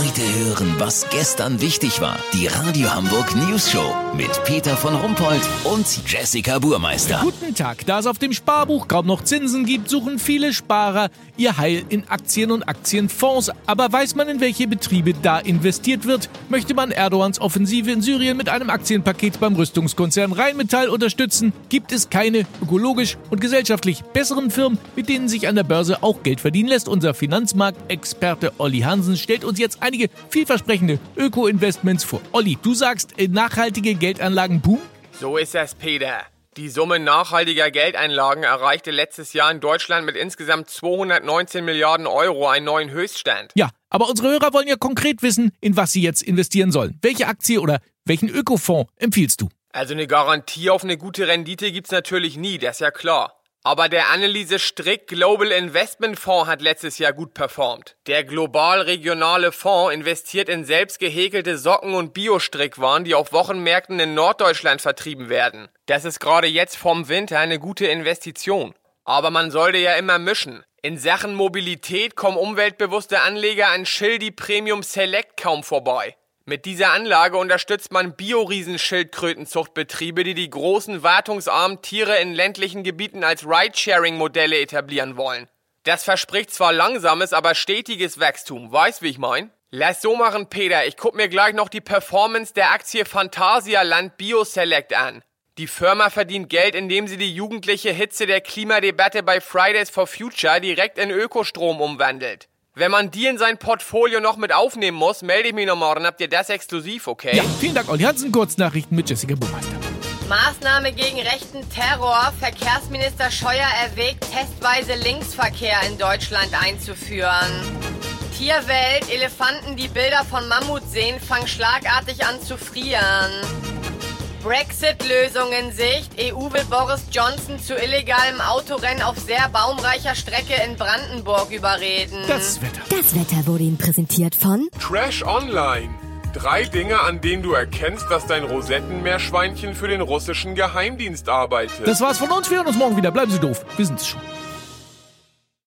Heute hören, was gestern wichtig war. Die Radio Hamburg News Show mit Peter von Rumpold und Jessica Burmeister. Guten Tag. Da es auf dem Sparbuch kaum noch Zinsen gibt, suchen viele Sparer ihr Heil in Aktien und Aktienfonds. Aber weiß man, in welche Betriebe da investiert wird? Möchte man Erdogans Offensive in Syrien mit einem Aktienpaket beim Rüstungskonzern Rheinmetall unterstützen? Gibt es keine ökologisch und gesellschaftlich besseren Firmen, mit denen sich an der Börse auch Geld verdienen lässt? Unser Finanzmarktexperte Olli Hansen stellt uns jetzt einige vielversprechende Öko-Investments vor. Olli, du sagst, äh, nachhaltige Geldanlagen boom? So ist es, Peter. Die Summe nachhaltiger Geldeinlagen erreichte letztes Jahr in Deutschland mit insgesamt 219 Milliarden Euro einen neuen Höchststand. Ja, aber unsere Hörer wollen ja konkret wissen, in was sie jetzt investieren sollen. Welche Aktie oder welchen Ökofonds empfiehlst du? Also eine Garantie auf eine gute Rendite gibt's natürlich nie, das ist ja klar. Aber der Anneliese Strick Global Investment Fonds hat letztes Jahr gut performt. Der global-regionale Fonds investiert in selbst gehäkelte Socken und Biostrickwaren, die auf Wochenmärkten in Norddeutschland vertrieben werden. Das ist gerade jetzt vom Winter eine gute Investition. Aber man sollte ja immer mischen. In Sachen Mobilität kommen umweltbewusste Anleger an Schildi Premium Select kaum vorbei. Mit dieser Anlage unterstützt man Bioriesenschildkrötenzuchtbetriebe, die die großen wartungsarmen Tiere in ländlichen Gebieten als Ridesharing-Modelle etablieren wollen. Das verspricht zwar langsames, aber stetiges Wachstum. Weißt, wie ich mein? Lass so machen, Peter. Ich guck mir gleich noch die Performance der Aktie Phantasialand BioSelect an. Die Firma verdient Geld, indem sie die jugendliche Hitze der Klimadebatte bei Fridays for Future direkt in Ökostrom umwandelt. Wenn man die in sein Portfolio noch mit aufnehmen muss, melde ich mich noch morgen. Habt ihr das exklusiv, okay? Ja, vielen Dank, Olli Hansen. Kurznachrichten mit Jessica Buchmeister. Maßnahme gegen rechten Terror. Verkehrsminister Scheuer erwägt, testweise Linksverkehr in Deutschland einzuführen. Tierwelt. Elefanten, die Bilder von Mammut sehen, fangen schlagartig an zu frieren. Brexit-Lösung in Sicht. EU will Boris Johnson zu illegalem Autorennen auf sehr baumreicher Strecke in Brandenburg überreden. Das Wetter. Das Wetter wurde Ihnen präsentiert von Trash Online. Drei Dinge, an denen du erkennst, dass dein Rosettenmeerschweinchen für den russischen Geheimdienst arbeitet. Das war's von uns. Wir hören uns morgen wieder. Bleiben Sie doof. Wir sind's schon.